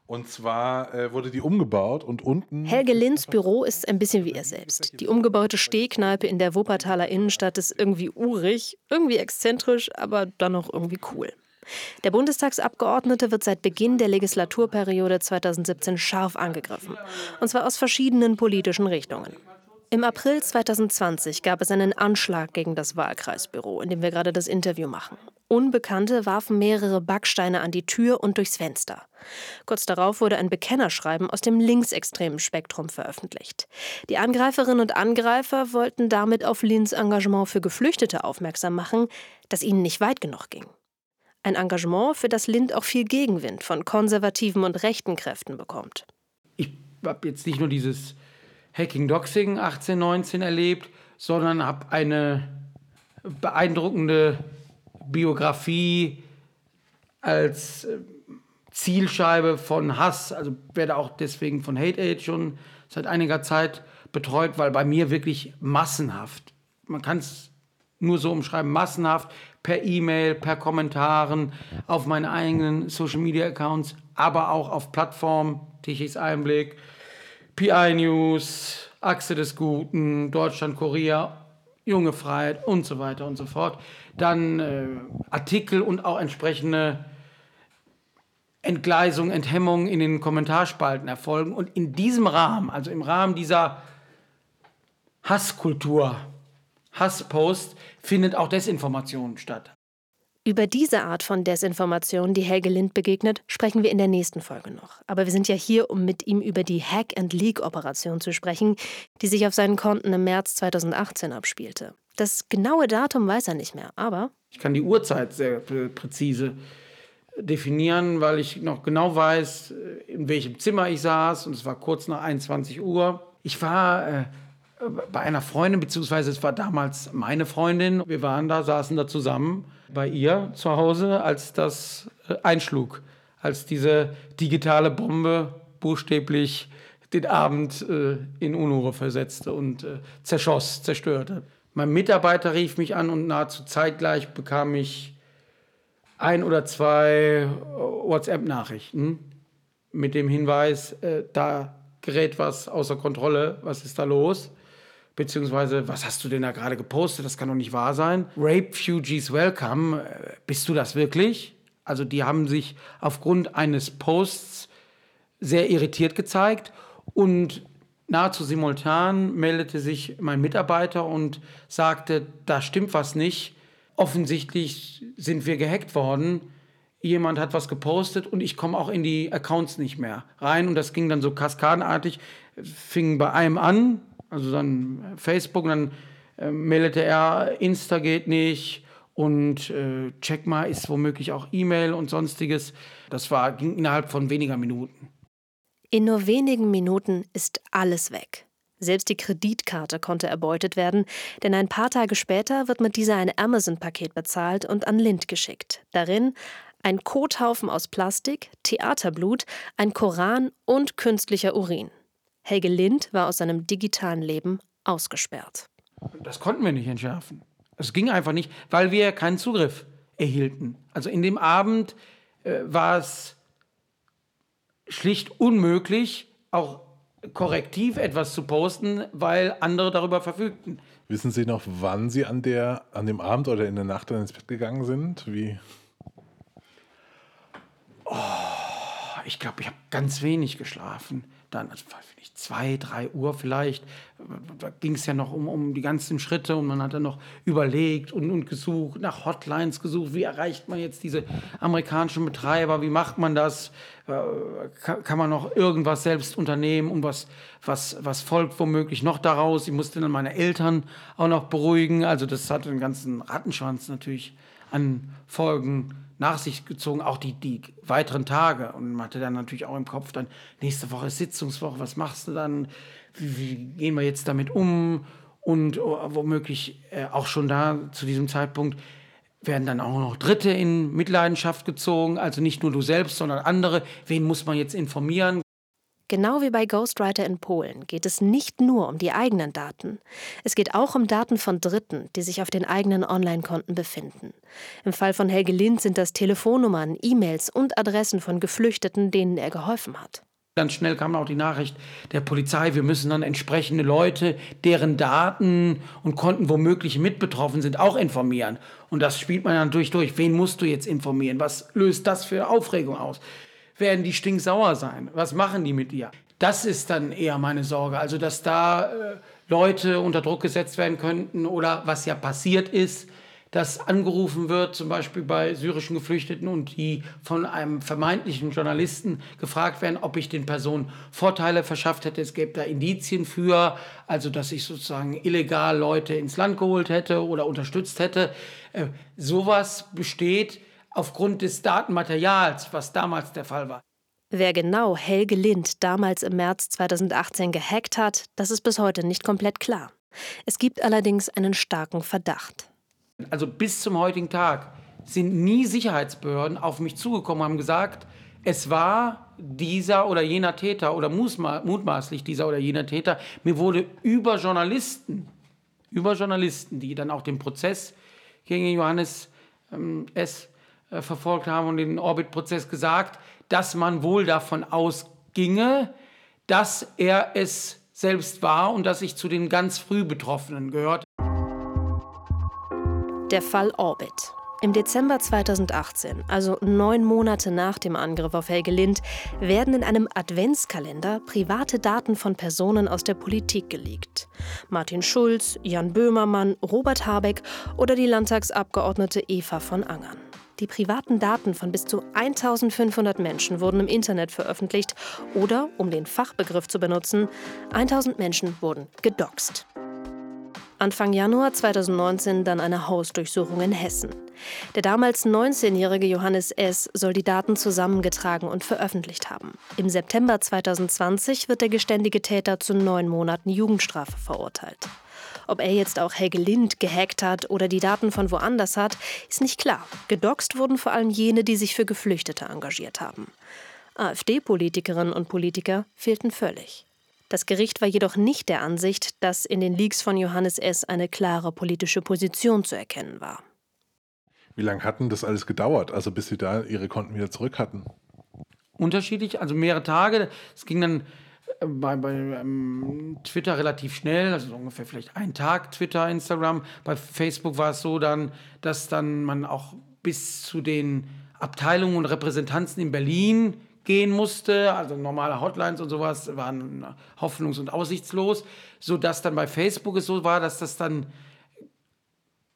und zwar äh, wurde die umgebaut und unten. Helge Linds Büro ist ein bisschen wie er selbst. Die umgebaute Stehkneipe in der Wuppertaler Innenstadt ist irgendwie urig, irgendwie exzentrisch, aber dann auch irgendwie cool. Der Bundestagsabgeordnete wird seit Beginn der Legislaturperiode 2017 scharf angegriffen, und zwar aus verschiedenen politischen Richtungen. Im April 2020 gab es einen Anschlag gegen das Wahlkreisbüro, in dem wir gerade das Interview machen. Unbekannte warfen mehrere Backsteine an die Tür und durchs Fenster. Kurz darauf wurde ein Bekennerschreiben aus dem linksextremen Spektrum veröffentlicht. Die Angreiferinnen und Angreifer wollten damit auf Lins Engagement für Geflüchtete aufmerksam machen, das ihnen nicht weit genug ging. Ein Engagement, für das Lind auch viel Gegenwind von konservativen und rechten Kräften bekommt. Ich habe jetzt nicht nur dieses Hacking Doxing 1819 erlebt, sondern habe eine beeindruckende Biografie als äh, Zielscheibe von Hass, also werde auch deswegen von Hate Aid schon seit einiger Zeit betreut, weil bei mir wirklich massenhaft, man kann es nur so umschreiben, massenhaft per E-Mail, per Kommentaren, auf meinen eigenen Social Media Accounts, aber auch auf Plattformen, Tichys Einblick, PI News, Achse des Guten, Deutschland, Korea, Junge Freiheit und so weiter und so fort. Dann äh, Artikel und auch entsprechende Entgleisung, Enthemmung in den Kommentarspalten erfolgen. Und in diesem Rahmen, also im Rahmen dieser Hasskultur, Hasspost, findet auch Desinformation statt. Über diese Art von Desinformation, die Helge Lind begegnet, sprechen wir in der nächsten Folge noch. Aber wir sind ja hier, um mit ihm über die Hack-and-Leak-Operation zu sprechen, die sich auf seinen Konten im März 2018 abspielte. Das genaue Datum weiß er nicht mehr, aber. Ich kann die Uhrzeit sehr präzise definieren, weil ich noch genau weiß, in welchem Zimmer ich saß. Und es war kurz nach 21 Uhr. Ich war. Äh, bei einer Freundin, beziehungsweise es war damals meine Freundin. Wir waren da, saßen da zusammen bei ihr zu Hause, als das äh, einschlug, als diese digitale Bombe buchstäblich den Abend äh, in Unruhe versetzte und äh, zerschoss, zerstörte. Mein Mitarbeiter rief mich an und nahezu zeitgleich bekam ich ein oder zwei WhatsApp-Nachrichten mit dem Hinweis, äh, da gerät was außer Kontrolle, was ist da los? Beziehungsweise was hast du denn da gerade gepostet? Das kann doch nicht wahr sein. Rape Fugees Welcome, äh, bist du das wirklich? Also die haben sich aufgrund eines Posts sehr irritiert gezeigt und nahezu simultan meldete sich mein Mitarbeiter und sagte, da stimmt was nicht. Offensichtlich sind wir gehackt worden. Jemand hat was gepostet und ich komme auch in die Accounts nicht mehr rein. Und das ging dann so kaskadenartig, fing bei einem an, also dann Facebook und dann äh, meldete er, Insta geht nicht und äh, check mal, ist womöglich auch E-Mail und sonstiges. Das war, ging innerhalb von weniger Minuten. In nur wenigen Minuten ist alles weg. Selbst die Kreditkarte konnte erbeutet werden, denn ein paar Tage später wird mit dieser ein Amazon-Paket bezahlt und an Lind geschickt. Darin ein Kothaufen aus Plastik, Theaterblut, ein Koran und künstlicher Urin. Helge Lind war aus seinem digitalen Leben ausgesperrt. Das konnten wir nicht entschärfen. Es ging einfach nicht, weil wir keinen Zugriff erhielten. Also in dem Abend äh, war es schlicht unmöglich, auch korrektiv etwas zu posten, weil andere darüber verfügten. Wissen Sie noch, wann Sie an, der, an dem Abend oder in der Nacht dann ins Bett gegangen sind? Wie? Oh, ich glaube, ich habe ganz wenig geschlafen. Dann, also nicht, zwei, drei Uhr vielleicht. Da ging es ja noch um, um die ganzen Schritte und man hat dann noch überlegt und, und gesucht, nach Hotlines gesucht. Wie erreicht man jetzt diese amerikanischen Betreiber? Wie macht man das? Äh, kann, man noch irgendwas selbst unternehmen und was, was, was folgt womöglich noch daraus? Ich musste dann meine Eltern auch noch beruhigen. Also, das hatte einen ganzen Rattenschwanz natürlich an Folgen nach sich gezogen, auch die, die weiteren Tage. Und man hatte dann natürlich auch im Kopf dann, nächste Woche ist Sitzungswoche, was machst du dann? Wie, wie gehen wir jetzt damit um? Und oh, womöglich äh, auch schon da zu diesem Zeitpunkt werden dann auch noch Dritte in Mitleidenschaft gezogen, also nicht nur du selbst, sondern andere. Wen muss man jetzt informieren? Genau wie bei Ghostwriter in Polen geht es nicht nur um die eigenen Daten. Es geht auch um Daten von Dritten, die sich auf den eigenen Online-Konten befinden. Im Fall von Helge Lind sind das Telefonnummern, E-Mails und Adressen von Geflüchteten, denen er geholfen hat. Ganz schnell kam auch die Nachricht der Polizei, wir müssen dann entsprechende Leute, deren Daten und Konten womöglich mit betroffen sind, auch informieren. Und das spielt man dann durch durch. Wen musst du jetzt informieren? Was löst das für Aufregung aus? Werden die stinksauer sein. Was machen die mit dir? Das ist dann eher meine Sorge. Also, dass da äh, Leute unter Druck gesetzt werden könnten oder was ja passiert ist, dass angerufen wird, zum Beispiel bei syrischen Geflüchteten und die von einem vermeintlichen Journalisten gefragt werden, ob ich den Personen Vorteile verschafft hätte. Es gäbe da Indizien für, also dass ich sozusagen illegal Leute ins Land geholt hätte oder unterstützt hätte. Äh, sowas besteht aufgrund des Datenmaterials, was damals der Fall war. Wer genau Helge Lind damals im März 2018 gehackt hat, das ist bis heute nicht komplett klar. Es gibt allerdings einen starken Verdacht. Also bis zum heutigen Tag sind nie Sicherheitsbehörden auf mich zugekommen und haben gesagt, es war dieser oder jener Täter oder mutmaßlich dieser oder jener Täter. Mir wurde über Journalisten, über Journalisten, die dann auch den Prozess gegen Johannes ähm, S äh, verfolgt haben und den Orbit-Prozess gesagt, dass man wohl davon ausginge, dass er es selbst war und dass ich zu den ganz früh Betroffenen gehört. Der Fall Orbit. Im Dezember 2018, also neun Monate nach dem Angriff auf Helge Lind, werden in einem Adventskalender private Daten von Personen aus der Politik geleakt. Martin Schulz, Jan Böhmermann, Robert Habeck oder die Landtagsabgeordnete Eva von Angern. Die privaten Daten von bis zu 1500 Menschen wurden im Internet veröffentlicht oder, um den Fachbegriff zu benutzen, 1000 Menschen wurden gedoxt. Anfang Januar 2019 dann eine Hausdurchsuchung in Hessen. Der damals 19-jährige Johannes S. soll die Daten zusammengetragen und veröffentlicht haben. Im September 2020 wird der geständige Täter zu neun Monaten Jugendstrafe verurteilt. Ob er jetzt auch Helge Lind gehackt hat oder die Daten von woanders hat, ist nicht klar. Gedoxt wurden vor allem jene, die sich für Geflüchtete engagiert haben. AfD-Politikerinnen und Politiker fehlten völlig. Das Gericht war jedoch nicht der Ansicht, dass in den Leaks von Johannes S. eine klare politische Position zu erkennen war. Wie lange hatten das alles gedauert, also bis Sie da Ihre Konten wieder zurück hatten? Unterschiedlich, also mehrere Tage. Es ging dann bei, bei ähm, Twitter relativ schnell, also ungefähr vielleicht einen Tag Twitter, Instagram. Bei Facebook war es so dann, dass dann man auch bis zu den Abteilungen und Repräsentanzen in Berlin gehen musste, also normale Hotlines und sowas waren hoffnungs- und aussichtslos, sodass dann bei Facebook es so war, dass das dann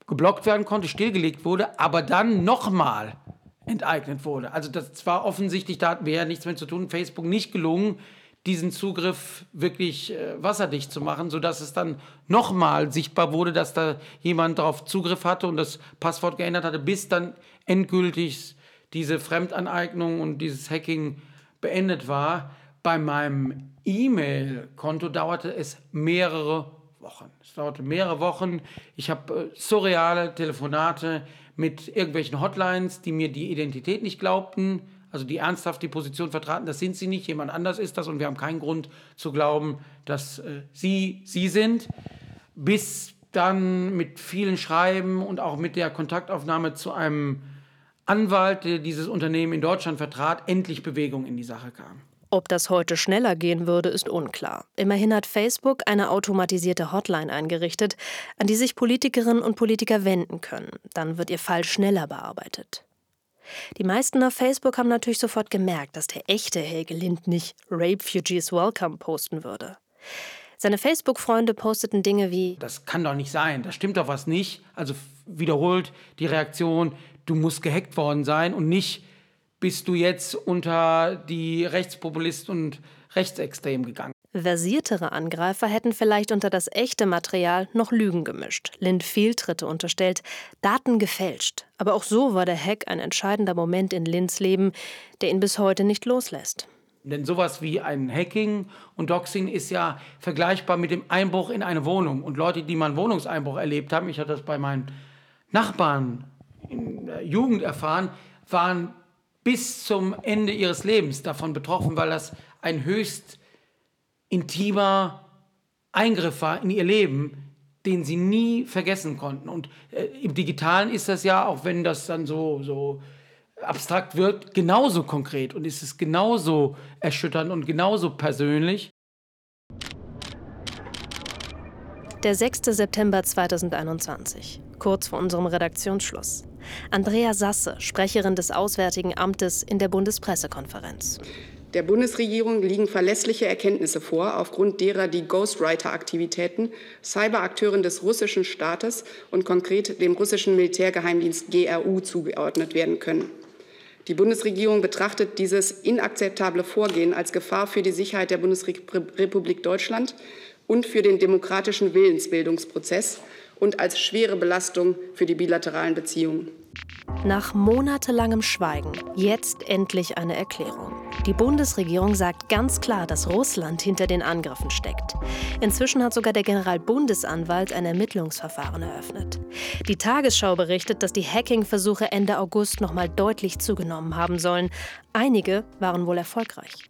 geblockt werden konnte, stillgelegt wurde, aber dann nochmal enteignet wurde. Also das war offensichtlich, da hatten wir ja nichts mehr zu tun, Facebook nicht gelungen, diesen Zugriff wirklich äh, wasserdicht zu machen, sodass es dann nochmal sichtbar wurde, dass da jemand darauf Zugriff hatte und das Passwort geändert hatte, bis dann endgültig diese Fremdaneignung und dieses Hacking beendet war. Bei meinem E-Mail-Konto dauerte es mehrere Wochen. Es dauerte mehrere Wochen. Ich habe äh, surreale Telefonate mit irgendwelchen Hotlines, die mir die Identität nicht glaubten also die ernsthaft die Position vertraten, das sind sie nicht, jemand anders ist das und wir haben keinen Grund zu glauben, dass äh, sie sie sind, bis dann mit vielen Schreiben und auch mit der Kontaktaufnahme zu einem Anwalt, der dieses Unternehmen in Deutschland vertrat, endlich Bewegung in die Sache kam. Ob das heute schneller gehen würde, ist unklar. Immerhin hat Facebook eine automatisierte Hotline eingerichtet, an die sich Politikerinnen und Politiker wenden können. Dann wird ihr Fall schneller bearbeitet. Die meisten auf Facebook haben natürlich sofort gemerkt, dass der echte Helge Lind nicht Rape Fugees Welcome posten würde. Seine Facebook-Freunde posteten Dinge wie Das kann doch nicht sein, da stimmt doch was nicht. Also wiederholt die Reaktion, du musst gehackt worden sein und nicht bist du jetzt unter die Rechtspopulisten und Rechtsextremen gegangen. Versiertere Angreifer hätten vielleicht unter das echte Material noch Lügen gemischt, Lind Fehltritte unterstellt, Daten gefälscht. Aber auch so war der Hack ein entscheidender Moment in Linds Leben, der ihn bis heute nicht loslässt. Denn sowas wie ein Hacking und Doxing ist ja vergleichbar mit dem Einbruch in eine Wohnung. Und Leute, die mal einen Wohnungseinbruch erlebt haben, ich hatte das bei meinen Nachbarn in der Jugend erfahren, waren bis zum Ende ihres Lebens davon betroffen, weil das ein höchst intimer Eingriff war in ihr Leben, den sie nie vergessen konnten. Und äh, im Digitalen ist das ja, auch wenn das dann so, so abstrakt wird, genauso konkret und ist es genauso erschütternd und genauso persönlich. Der 6. September 2021, kurz vor unserem Redaktionsschluss. Andrea Sasse, Sprecherin des Auswärtigen Amtes in der Bundespressekonferenz. Der Bundesregierung liegen verlässliche Erkenntnisse vor, aufgrund derer die Ghostwriter-Aktivitäten Cyberakteuren des russischen Staates und konkret dem russischen Militärgeheimdienst GRU zugeordnet werden können. Die Bundesregierung betrachtet dieses inakzeptable Vorgehen als Gefahr für die Sicherheit der Bundesrepublik Deutschland und für den demokratischen Willensbildungsprozess und als schwere Belastung für die bilateralen Beziehungen. Nach monatelangem Schweigen jetzt endlich eine Erklärung. Die Bundesregierung sagt ganz klar, dass Russland hinter den Angriffen steckt. Inzwischen hat sogar der Generalbundesanwalt ein Ermittlungsverfahren eröffnet. Die Tagesschau berichtet, dass die Hacking-Versuche Ende August noch mal deutlich zugenommen haben sollen. Einige waren wohl erfolgreich.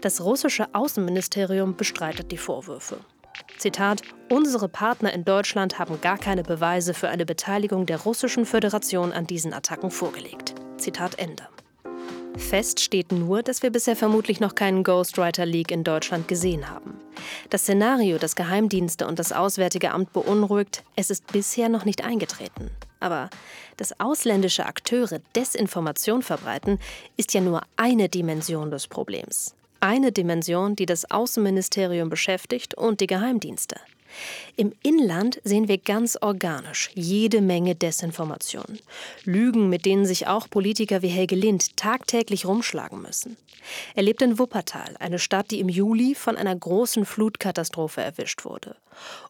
Das russische Außenministerium bestreitet die Vorwürfe. Zitat, unsere Partner in Deutschland haben gar keine Beweise für eine Beteiligung der Russischen Föderation an diesen Attacken vorgelegt. Zitat Ende. Fest steht nur, dass wir bisher vermutlich noch keinen Ghostwriter League in Deutschland gesehen haben. Das Szenario, das Geheimdienste und das Auswärtige Amt beunruhigt, es ist bisher noch nicht eingetreten. Aber dass ausländische Akteure Desinformation verbreiten, ist ja nur eine Dimension des Problems. Eine Dimension, die das Außenministerium beschäftigt und die Geheimdienste. Im Inland sehen wir ganz organisch jede Menge Desinformation. Lügen, mit denen sich auch Politiker wie Helge Lind tagtäglich rumschlagen müssen. Er lebt in Wuppertal, eine Stadt, die im Juli von einer großen Flutkatastrophe erwischt wurde.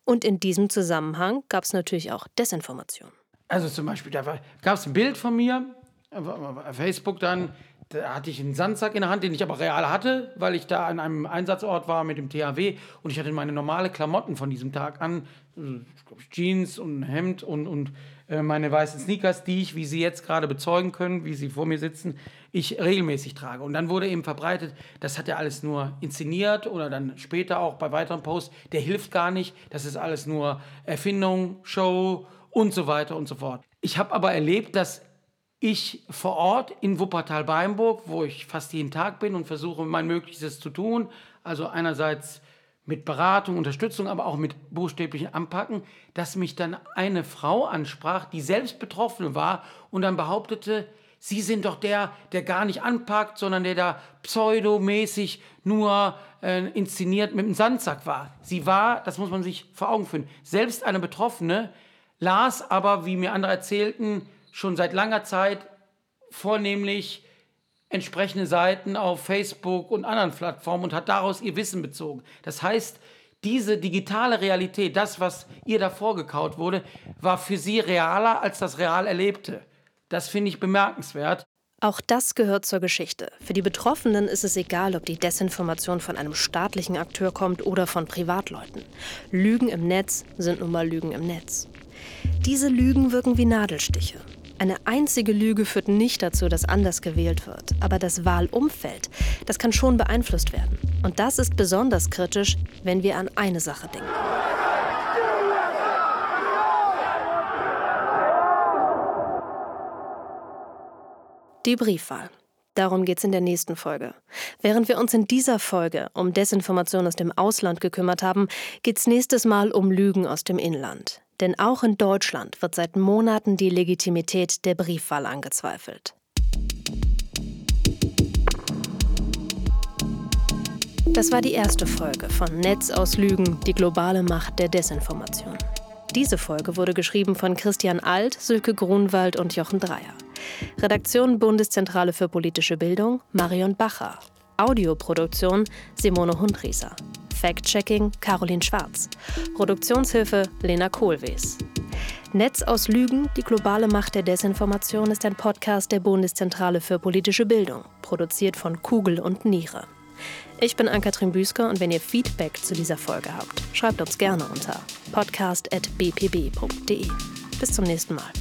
Und in diesem Zusammenhang gab es natürlich auch Desinformation. Also zum Beispiel, da gab es ein Bild von mir, auf Facebook dann, da hatte ich einen Sandsack in der Hand, den ich aber real hatte, weil ich da an einem Einsatzort war mit dem THW und ich hatte meine normale Klamotten von diesem Tag an, also, Jeans und Hemd und, und äh, meine weißen Sneakers, die ich, wie Sie jetzt gerade bezeugen können, wie Sie vor mir sitzen, ich regelmäßig trage. Und dann wurde eben verbreitet, das hat er alles nur inszeniert oder dann später auch bei weiteren Posts, der hilft gar nicht, das ist alles nur Erfindung, Show und so weiter und so fort. Ich habe aber erlebt, dass ich vor Ort in Wuppertal-Beimburg, wo ich fast jeden Tag bin und versuche mein Möglichstes zu tun, also einerseits mit Beratung, Unterstützung, aber auch mit buchstäblichen Anpacken, dass mich dann eine Frau ansprach, die selbst Betroffene war und dann behauptete, Sie sind doch der, der gar nicht anpackt, sondern der da pseudomäßig nur äh, inszeniert mit dem Sandsack war. Sie war, das muss man sich vor Augen führen, selbst eine Betroffene, las aber, wie mir andere erzählten, schon seit langer Zeit vornehmlich entsprechende Seiten auf Facebook und anderen Plattformen und hat daraus ihr Wissen bezogen. Das heißt, diese digitale Realität, das, was ihr da vorgekaut wurde, war für sie realer als das real Erlebte. Das finde ich bemerkenswert. Auch das gehört zur Geschichte. Für die Betroffenen ist es egal, ob die Desinformation von einem staatlichen Akteur kommt oder von Privatleuten. Lügen im Netz sind nun mal Lügen im Netz. Diese Lügen wirken wie Nadelstiche. Eine einzige Lüge führt nicht dazu, dass anders gewählt wird, aber das Wahlumfeld, das kann schon beeinflusst werden. Und das ist besonders kritisch, wenn wir an eine Sache denken. Die Briefwahl. Darum geht's in der nächsten Folge. Während wir uns in dieser Folge um Desinformation aus dem Ausland gekümmert haben, geht's nächstes Mal um Lügen aus dem Inland. Denn auch in Deutschland wird seit Monaten die Legitimität der Briefwahl angezweifelt. Das war die erste Folge von Netz aus Lügen, die globale Macht der Desinformation. Diese Folge wurde geschrieben von Christian Alt, Sülke Grunwald und Jochen Dreier. Redaktion Bundeszentrale für politische Bildung Marion Bacher. Audioproduktion Simone Hundrieser. Fact-Checking Caroline Schwarz. Produktionshilfe Lena Kohlwees. Netz aus Lügen, die globale Macht der Desinformation ist ein Podcast der Bundeszentrale für politische Bildung, produziert von Kugel und Niere. Ich bin Ann-Kathrin Büsker und wenn ihr Feedback zu dieser Folge habt, schreibt uns gerne unter podcast.bpb.de. Bis zum nächsten Mal.